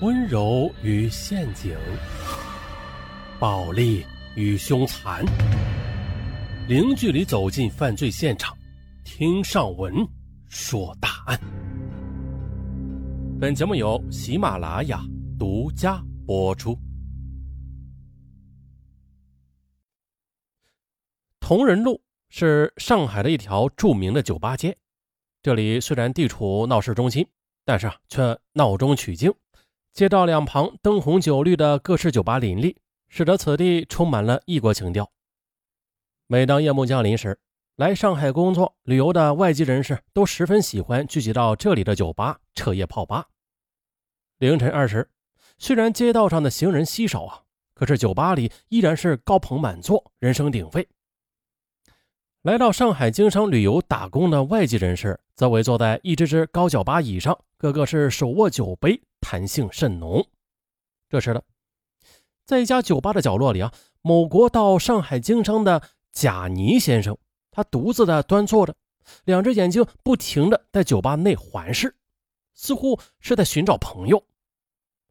温柔与陷阱，暴力与凶残，零距离走进犯罪现场，听上文说大案。本节目由喜马拉雅独家播出。同仁路是上海的一条著名的酒吧街，这里虽然地处闹市中心，但是啊，却闹中取静。街道两旁灯红酒绿的各式酒吧林立，使得此地充满了异国情调。每当夜幕降临时，来上海工作、旅游的外籍人士都十分喜欢聚集到这里的酒吧彻夜泡吧。凌晨二时，虽然街道上的行人稀少啊，可是酒吧里依然是高朋满座，人声鼎沸。来到上海经商旅游打工的外籍人士，则围坐在一只只高脚吧椅上，个个是手握酒杯。谈性甚浓。这时的，在一家酒吧的角落里啊，某国到上海经商的贾尼先生，他独自的端坐着，两只眼睛不停的在酒吧内环视，似乎是在寻找朋友。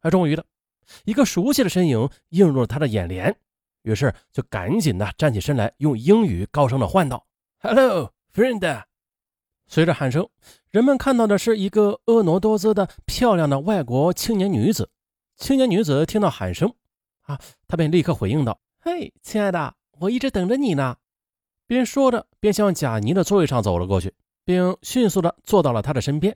他终于的，一个熟悉的身影映入了他的眼帘，于是就赶紧的站起身来，用英语高声的唤道：“Hello, friend。”随着喊声，人们看到的是一个婀娜多姿的漂亮的外国青年女子。青年女子听到喊声，啊，她便立刻回应道：“嘿，亲爱的，我一直等着你呢。”边说着，边向贾尼的座位上走了过去，并迅速的坐到了他的身边。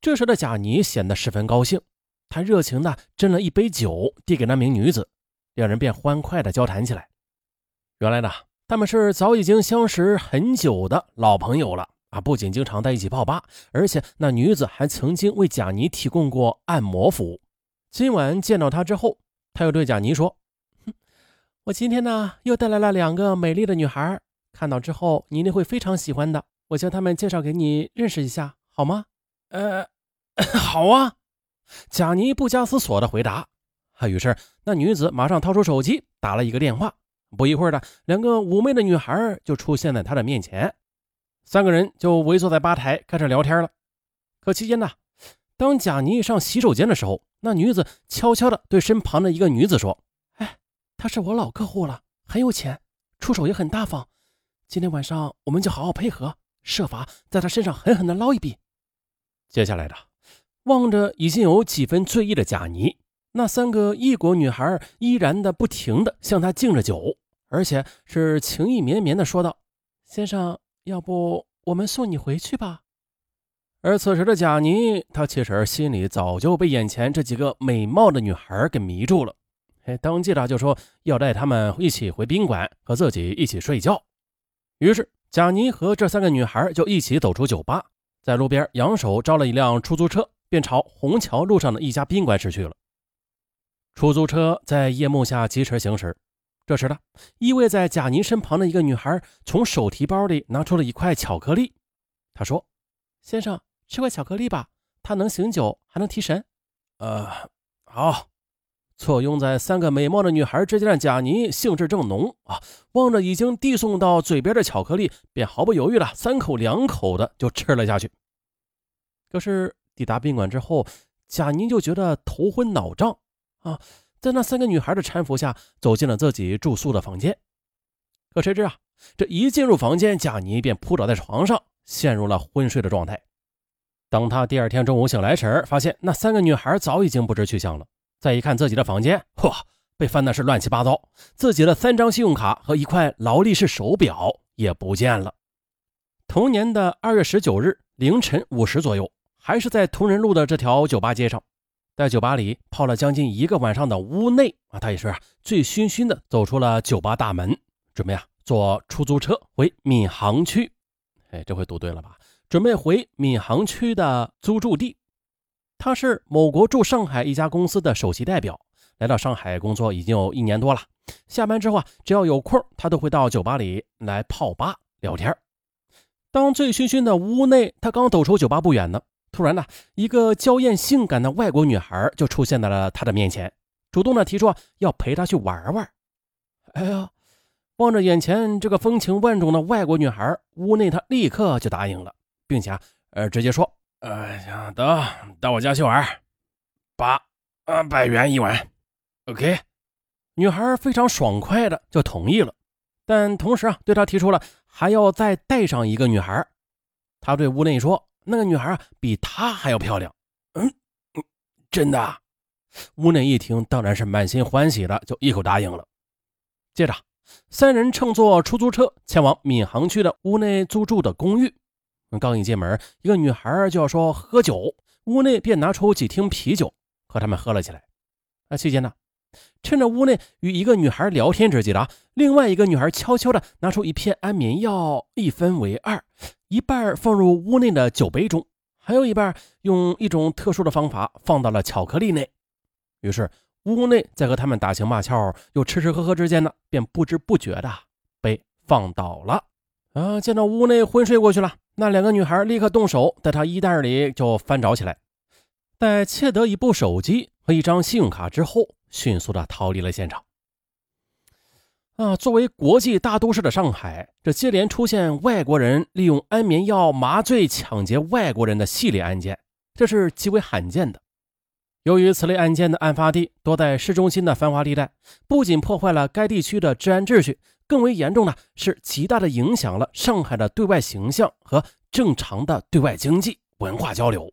这时的贾尼显得十分高兴，他热情的斟了一杯酒，递给那名女子，两人便欢快的交谈起来。原来呢，他们是早已经相识很久的老朋友了。啊，不仅经常在一起泡吧，而且那女子还曾经为贾尼提供过按摩服务。今晚见到他之后，他又对贾尼说：“哼，我今天呢又带来了两个美丽的女孩，看到之后你一定会非常喜欢的。我将她们介绍给你认识一下，好吗？”“呃，好啊。”贾尼不加思索地回答。啊于是那女子马上掏出手机打了一个电话。不一会儿的，两个妩媚的女孩就出现在他的面前。三个人就围坐在吧台开始聊天了。可期间呢，当贾尼上洗手间的时候，那女子悄悄地对身旁的一个女子说：“哎，他是我老客户了，很有钱，出手也很大方。今天晚上我们就好好配合，设法在他身上狠狠地捞一笔。”接下来的，望着已经有几分醉意的贾尼，那三个异国女孩依然的不停地向他敬着酒，而且是情意绵绵地说道：“先生。”要不我们送你回去吧。而此时的贾尼，他其实心里早就被眼前这几个美貌的女孩给迷住了，哎，当即的就说要带他们一起回宾馆和自己一起睡觉。于是贾尼和这三个女孩就一起走出酒吧，在路边扬手招了一辆出租车，便朝虹桥路上的一家宾馆驶去了。出租车在夜幕下疾驰行驶。这时呢，依偎在贾尼身旁的一个女孩从手提包里拿出了一块巧克力。她说：“先生，吃块巧克力吧，它能醒酒，还能提神。”呃，好。错拥在三个美貌的女孩之间的贾尼兴致正浓啊，望着已经递送到嘴边的巧克力，便毫不犹豫的三口两口的就吃了下去。可是抵达宾馆之后，贾尼就觉得头昏脑胀啊。在那三个女孩的搀扶下，走进了自己住宿的房间。可谁知啊，这一进入房间，贾尼便扑倒在床上，陷入了昏睡的状态。当他第二天中午醒来时，发现那三个女孩早已经不知去向了。再一看自己的房间，嚯，被翻的是乱七八糟，自己的三张信用卡和一块劳力士手表也不见了。同年的二月十九日凌晨五时左右，还是在同仁路的这条酒吧街上。在酒吧里泡了将近一个晚上的屋内啊，他也是醉醺醺的走出了酒吧大门，准备啊坐出租车回闵行区。哎，这回读对了吧？准备回闵行区的租住地。他是某国驻上海一家公司的首席代表，来到上海工作已经有一年多了。下班之后啊，只要有空，他都会到酒吧里来泡吧聊天。当醉醺醺的屋内，他刚走出酒吧不远呢。突然呢，一个娇艳性感的外国女孩就出现在了他的面前，主动的提出要陪他去玩玩。哎呀，望着眼前这个风情万种的外国女孩，屋内他立刻就答应了，并且呃直接说：“哎呀，得到我家去玩八，啊，百元一晚。OK，女孩非常爽快的就同意了，但同时啊，对他提出了还要再带上一个女孩。他对屋内说：“那个女孩啊，比他还要漂亮。”嗯，真的。屋内一听，当然是满心欢喜的，就一口答应了。接着，三人乘坐出租车前往闵行区的屋内租住的公寓。刚一进门，一个女孩就要说喝酒，屋内便拿出几听啤酒和他们喝了起来。那期间呢，趁着屋内与一个女孩聊天之际的啊另外一个女孩悄悄的拿出一片安眠药，一分为二，一半放入屋内的酒杯中，还有一半用一种特殊的方法放到了巧克力内。于是屋内在和他们打情骂俏又吃吃喝喝之间呢，便不知不觉的被放倒了。啊！见到屋内昏睡过去了，那两个女孩立刻动手，在他衣袋里就翻找起来。在窃得一部手机和一张信用卡之后，迅速的逃离了现场。啊！作为国际大都市的上海，这接连出现外国人利用安眠药麻醉抢劫外国人的系列案件，这是极为罕见的。由于此类案件的案发地多在市中心的繁华地带，不仅破坏了该地区的治安秩序。更为严重的是，极大的影响了上海的对外形象和正常的对外经济文化交流。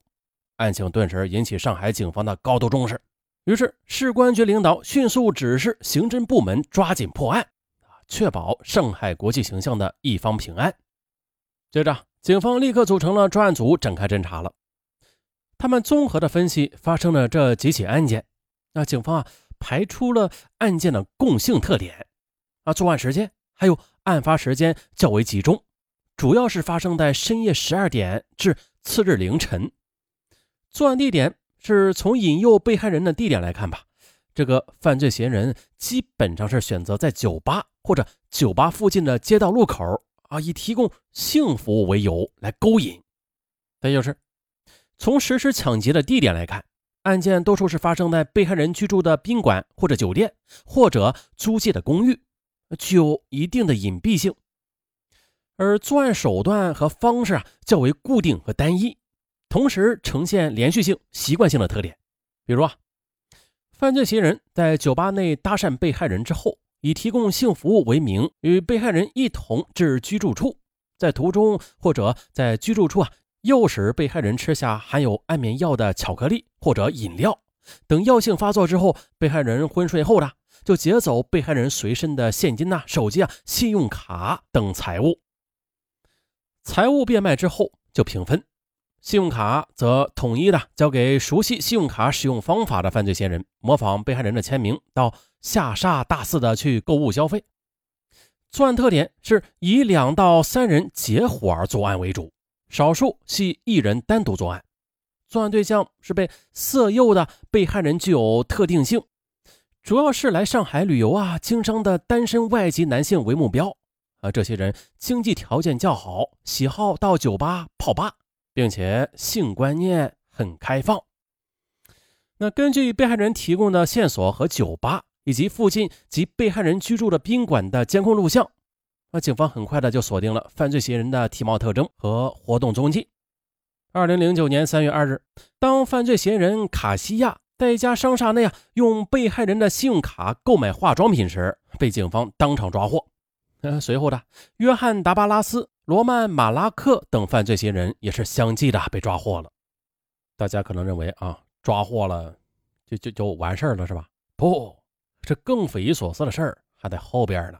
案情顿时引起上海警方的高度重视。于是，市公安局领导迅速指示刑侦部门抓紧破案，确保上海国际形象的一方平安。接着，警方立刻组成了专案组，展开侦查了。他们综合的分析发生了这几起案件，那警方啊排出了案件的共性特点。啊，作案时间还有案发时间较为集中，主要是发生在深夜十二点至次日凌晨。作案地点是从引诱被害人的地点来看吧，这个犯罪嫌疑人基本上是选择在酒吧或者酒吧附近的街道路口啊，以提供性服务为由来勾引。再就是从实施抢劫的地点来看，案件多数是发生在被害人居住的宾馆或者酒店或者租借的公寓。具有一定的隐蔽性，而作案手段和方式啊较为固定和单一，同时呈现连续性、习惯性的特点。比如啊，犯罪嫌疑人在酒吧内搭讪被害人之后，以提供性服务为名，与被害人一同至居住处，在途中或者在居住处啊，诱使被害人吃下含有安眠药的巧克力或者饮料等药性发作之后，被害人昏睡后呢。就劫走被害人随身的现金呐、手机啊、信用卡等财物。财物变卖之后就平分，信用卡则统一的交给熟悉信用卡使用方法的犯罪嫌疑人，模仿被害人的签名，到下沙大肆的去购物消费。作案特点是以两到三人结伙而作案为主，少数系一人单独作案。作案对象是被色诱的被害人，具有特定性。主要是来上海旅游啊、经商的单身外籍男性为目标啊。这些人经济条件较好，喜好到酒吧泡吧，并且性观念很开放。那根据被害人提供的线索和酒吧以及附近及被害人居住的宾馆的监控录像，那警方很快的就锁定了犯罪嫌疑人的体貌特征和活动踪迹。二零零九年三月二日，当犯罪嫌疑人卡西亚。在一家商厦内啊，用被害人的信用卡购买化妆品时，被警方当场抓获。呃，随后的约翰·达巴拉斯、罗曼·马拉克等犯罪嫌疑人也是相继的被抓获了。大家可能认为啊，抓获了就就就完事儿了是吧？不，这更匪夷所思的事儿还在后边呢。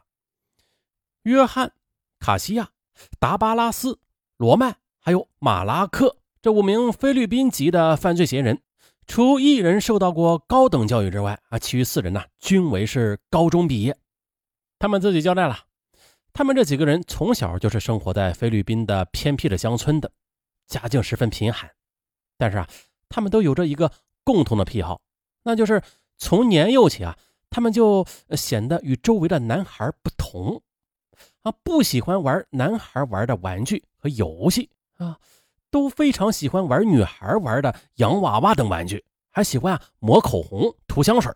约翰、卡西亚、达巴拉斯、罗曼还有马拉克这五名菲律宾籍的犯罪嫌疑人。除一人受到过高等教育之外，啊，其余四人呢均为是高中毕业。他们自己交代了，他们这几个人从小就是生活在菲律宾的偏僻的乡村的，家境十分贫寒。但是啊，他们都有着一个共同的癖好，那就是从年幼起啊，他们就显得与周围的男孩不同，啊，不喜欢玩男孩玩的玩具和游戏啊。都非常喜欢玩女孩玩的洋娃娃等玩具，还喜欢啊抹口红、涂香水。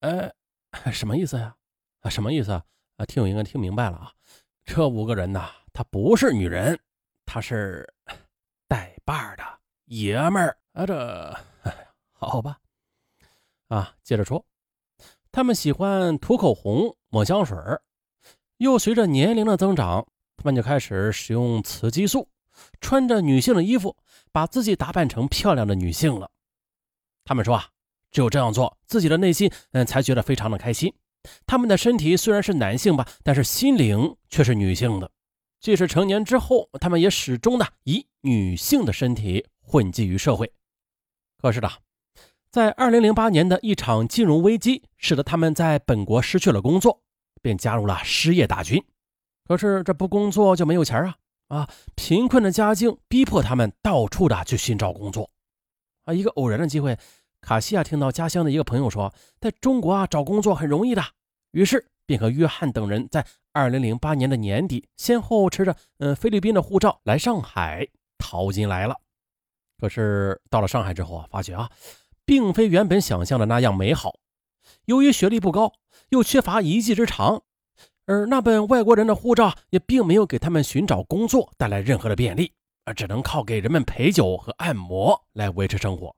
呃，什么意思呀？啊，什么意思啊？听友应该听明白了啊。这五个人呐，他不是女人，他是 带把的爷们儿啊。这好吧。啊，接着说，他们喜欢涂口红、抹香水又随着年龄的增长，他们就开始使用雌激素，穿着女性的衣服，把自己打扮成漂亮的女性了。他们说啊，只有这样做，自己的内心嗯才觉得非常的开心。他们的身体虽然是男性吧，但是心灵却是女性的。即使成年之后，他们也始终的以女性的身体混迹于社会。可是呢，在二零零八年的一场金融危机，使得他们在本国失去了工作，便加入了失业大军。可是这不工作就没有钱啊！啊，贫困的家境逼迫他们到处的去寻找工作。啊，一个偶然的机会。卡西亚听到家乡的一个朋友说，在中国啊找工作很容易的，于是便和约翰等人在二零零八年的年底，先后持着嗯菲律宾的护照来上海淘金来了。可是到了上海之后啊，发觉啊，并非原本想象的那样美好。由于学历不高，又缺乏一技之长，而那本外国人的护照也并没有给他们寻找工作带来任何的便利，而只能靠给人们陪酒和按摩来维持生活。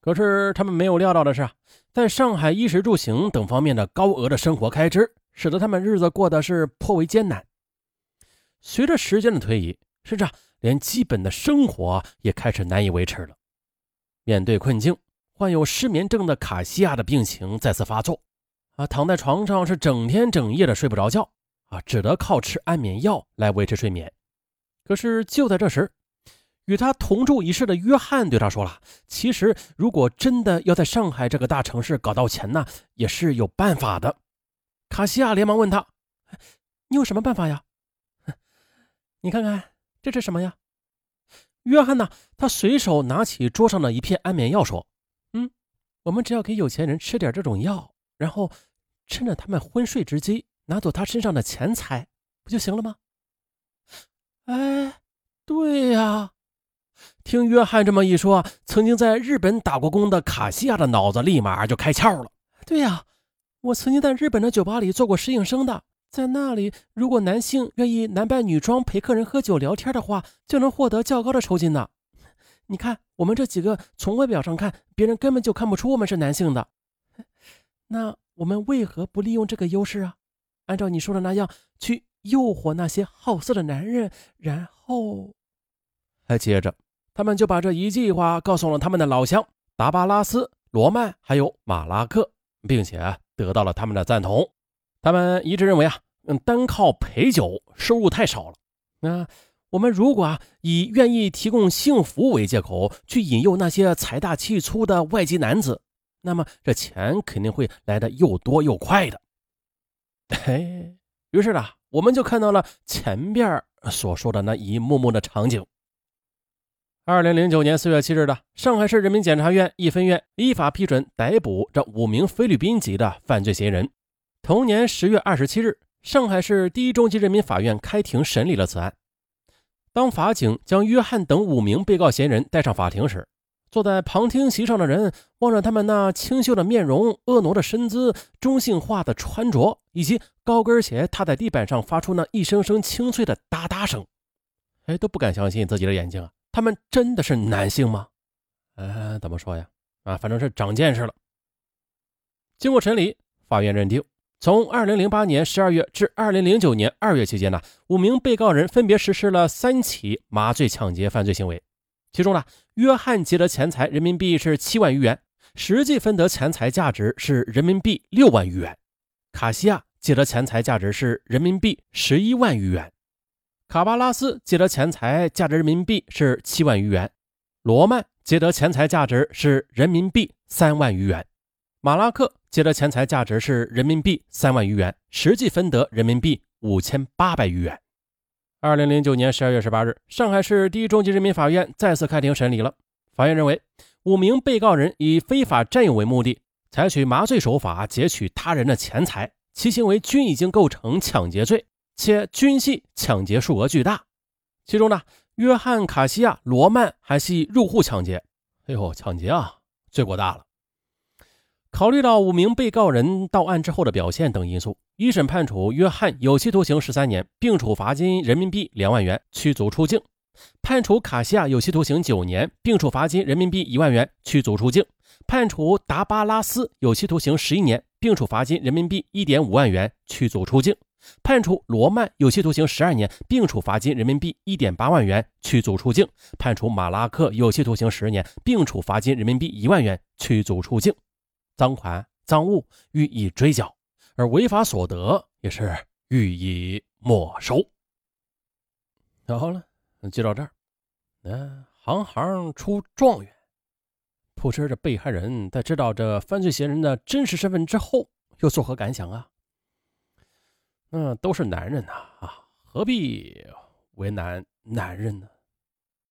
可是他们没有料到的是，在上海衣食住行等方面的高额的生活开支，使得他们日子过得是颇为艰难。随着时间的推移，甚至连基本的生活也开始难以维持了。面对困境，患有失眠症的卡西亚的病情再次发作，啊，躺在床上是整天整夜的睡不着觉，啊，只得靠吃安眠药来维持睡眠。可是就在这时，与他同住一室的约翰对他说了：“其实，如果真的要在上海这个大城市搞到钱呢，也是有办法的。”卡西亚连忙问他：“你有什么办法呀？”“你看看这是什么呀？”约翰呢？他随手拿起桌上的一片安眠药，说：“，我们只要给有钱人吃点这种药，然后趁着他们昏睡之机拿走他身上的钱财，不就行了吗？”“哎，对呀。”听约翰这么一说，曾经在日本打过工的卡西亚的脑子立马就开窍了。对呀，我曾经在日本的酒吧里做过侍应生的，在那里，如果男性愿意男扮女装陪客人喝酒聊天的话，就能获得较高的酬金呢。你看，我们这几个从外表上看，别人根本就看不出我们是男性的。那我们为何不利用这个优势啊？按照你说的那样，去诱惑那些好色的男人，然后，还接着。他们就把这一计划告诉了他们的老乡达巴拉斯、罗曼还有马拉克，并且得到了他们的赞同。他们一致认为啊，嗯，单靠陪酒收入太少了。那我们如果啊以愿意提供性服务为借口去引诱那些财大气粗的外籍男子，那么这钱肯定会来的又多又快的。嘿，于是呢，我们就看到了前边所说的那一幕幕的场景。二零零九年四月七日的上海市人民检察院一分院依法批准逮捕这五名菲律宾籍的犯罪嫌疑人。同年十月二十七日，上海市第一中级人民法院开庭审理了此案。当法警将约翰等五名被告嫌疑人带上法庭时，坐在旁听席上的人望着他们那清秀的面容、婀娜的身姿、中性化的穿着，以及高跟鞋踏在地板上发出那一声声清脆的哒哒声，哎，都不敢相信自己的眼睛啊！他们真的是男性吗？呃，怎么说呀？啊，反正是长见识了。经过审理，法院认定，从二零零八年十二月至二零零九年二月期间呢，五名被告人分别实施了三起麻醉抢劫犯罪行为。其中呢，约翰劫得钱财人民币是七万余元，实际分得钱财价值是人民币六万余元；卡西亚劫得钱财价值是人民币十一万余元。卡巴拉斯劫得钱财价值人民币是七万余元，罗曼劫得钱财价值是人民币三万余元，马拉克劫得钱财价值是人民币三万余元，实际分得人民币五千八百余元。二零零九年十二月十八日，上海市第一中级人民法院再次开庭审理了。法院认为，五名被告人以非法占有为目的，采取麻醉手法劫取他人的钱财，其行为均已经构成抢劫罪。且均系抢劫数额巨大，其中呢，约翰·卡西亚·罗曼还系入户抢劫。哎呦，抢劫啊，罪过大了。考虑到五名被告人到案之后的表现等因素，一审判处约翰有期徒刑十三年，并处罚金人民币两万元，驱逐出境。判处卡西亚有期徒刑九年，并处罚金人民币一万元，驱逐出境；判处达巴拉斯有期徒刑十一年，并处罚金人民币一点五万元，驱逐出境；判处罗曼有期徒刑十二年，并处罚金人民币一点八万元，驱逐出境；判处马拉克有期徒刑十年，并处罚金人民币一万元，驱逐出境。赃款、赃物予以追缴，而违法所得也是予以没收。然后呢。记到这儿，嗯，行行出状元。不知这被害人在知道这犯罪嫌疑人的真实身份之后，又作何感想啊？那，都是男人呐，啊，何必为难男人呢？